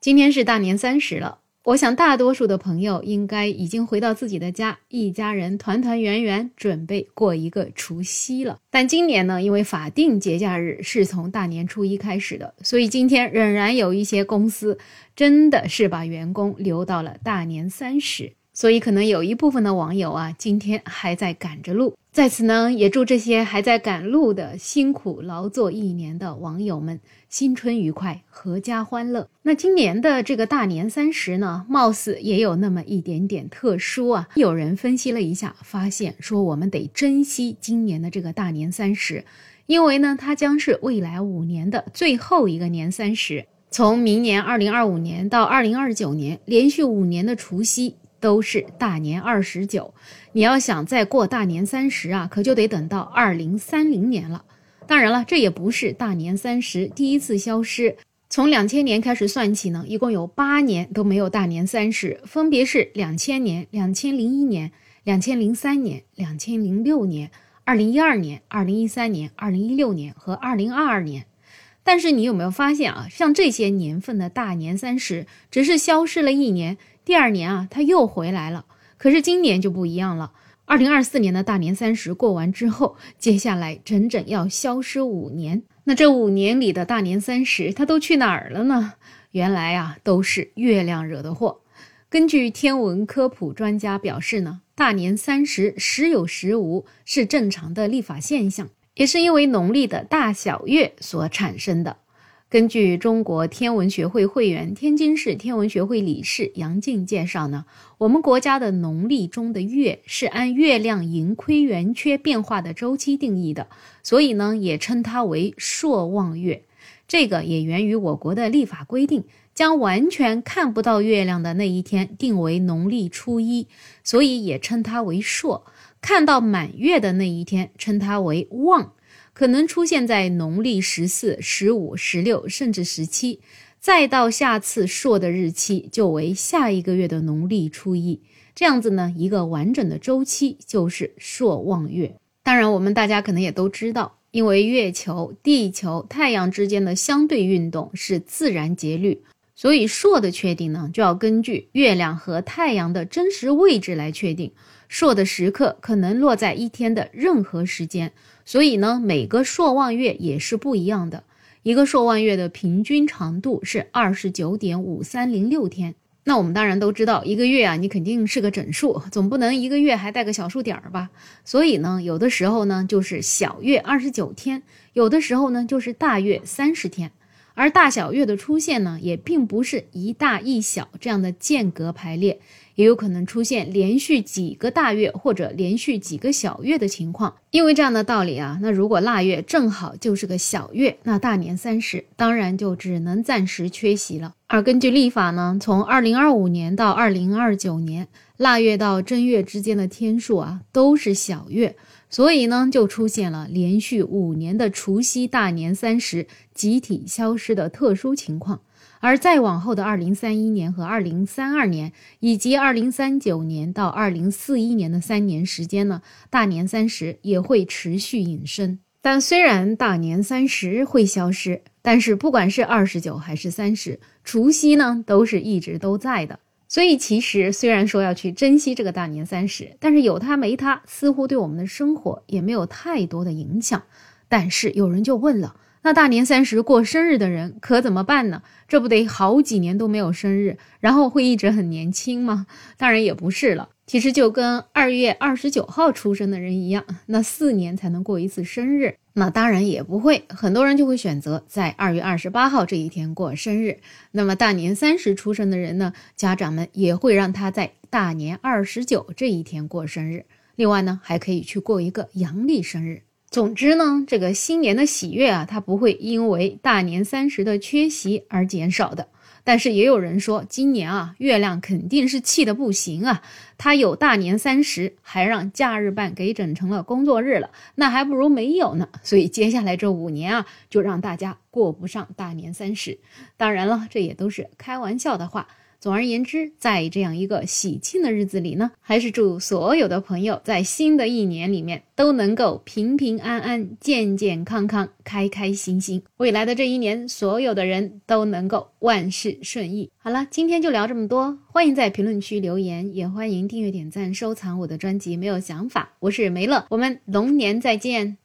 今天是大年三十了，我想大多数的朋友应该已经回到自己的家，一家人团团圆圆，准备过一个除夕了。但今年呢，因为法定节假日是从大年初一开始的，所以今天仍然有一些公司真的是把员工留到了大年三十。所以，可能有一部分的网友啊，今天还在赶着路。在此呢，也祝这些还在赶路的辛苦劳作一年的网友们新春愉快，阖家欢乐。那今年的这个大年三十呢，貌似也有那么一点点特殊啊。有人分析了一下，发现说我们得珍惜今年的这个大年三十，因为呢，它将是未来五年的最后一个年三十。从明年二零二五年到二零二九年，连续五年的除夕。都是大年二十九，你要想再过大年三十啊，可就得等到二零三零年了。当然了，这也不是大年三十第一次消失。从两千年开始算起呢，一共有八年都没有大年三十，分别是两千年、两千零一年、两千零三年、两千零六年、二零一二年、二零一三年、二零一六年和二零二二年。但是你有没有发现啊，像这些年份的大年三十，只是消失了一年。第二年啊，他又回来了。可是今年就不一样了。二零二四年的大年三十过完之后，接下来整整要消失五年。那这五年里的大年三十，它都去哪儿了呢？原来啊，都是月亮惹的祸。根据天文科普专家表示呢，大年三十时有时无是正常的历法现象，也是因为农历的大小月所产生的。根据中国天文学会会员、天津市天文学会理事杨静介绍呢，我们国家的农历中的月是按月亮盈亏圆缺变化的周期定义的，所以呢，也称它为朔望月。这个也源于我国的历法规定，将完全看不到月亮的那一天定为农历初一，所以也称它为朔；看到满月的那一天称它为望。可能出现在农历十四、十五、十六，甚至十七，再到下次朔的日期就为下一个月的农历初一，这样子呢，一个完整的周期就是朔望月。当然，我们大家可能也都知道，因为月球、地球、太阳之间的相对运动是自然节律，所以朔的确定呢，就要根据月亮和太阳的真实位置来确定。朔的时刻可能落在一天的任何时间。所以呢，每个朔望月也是不一样的。一个朔望月的平均长度是二十九点五三零六天。那我们当然都知道，一个月啊，你肯定是个整数，总不能一个月还带个小数点儿吧？所以呢，有的时候呢就是小月二十九天，有的时候呢就是大月三十天。而大小月的出现呢，也并不是一大一小这样的间隔排列。也有可能出现连续几个大月或者连续几个小月的情况，因为这样的道理啊，那如果腊月正好就是个小月，那大年三十当然就只能暂时缺席了。而根据历法呢，从二零二五年到二零二九年，腊月到正月之间的天数啊都是小月，所以呢就出现了连续五年的除夕大年三十集体消失的特殊情况。而再往后的二零三一年和二零三二年，以及二零三九年到二零四一年的三年时间呢，大年三十也会持续隐身。但虽然大年三十会消失，但是不管是二十九还是三十，除夕呢都是一直都在的。所以其实虽然说要去珍惜这个大年三十，但是有它没它，似乎对我们的生活也没有太多的影响。但是有人就问了。那大年三十过生日的人可怎么办呢？这不得好几年都没有生日，然后会一直很年轻吗？当然也不是了。其实就跟二月二十九号出生的人一样，那四年才能过一次生日。那当然也不会，很多人就会选择在二月二十八号这一天过生日。那么大年三十出生的人呢，家长们也会让他在大年二十九这一天过生日。另外呢，还可以去过一个阳历生日。总之呢，这个新年的喜悦啊，它不会因为大年三十的缺席而减少的。但是也有人说，今年啊，月亮肯定是气得不行啊，它有大年三十，还让假日办给整成了工作日了，那还不如没有呢。所以接下来这五年啊，就让大家过不上大年三十。当然了，这也都是开玩笑的话。总而言之，在这样一个喜庆的日子里呢，还是祝所有的朋友在新的一年里面都能够平平安安、健健康康、开开心心。未来的这一年，所有的人都能够万事顺意。好了，今天就聊这么多，欢迎在评论区留言，也欢迎订阅、点赞、收藏我的专辑。没有想法，我是梅乐，我们龙年再见。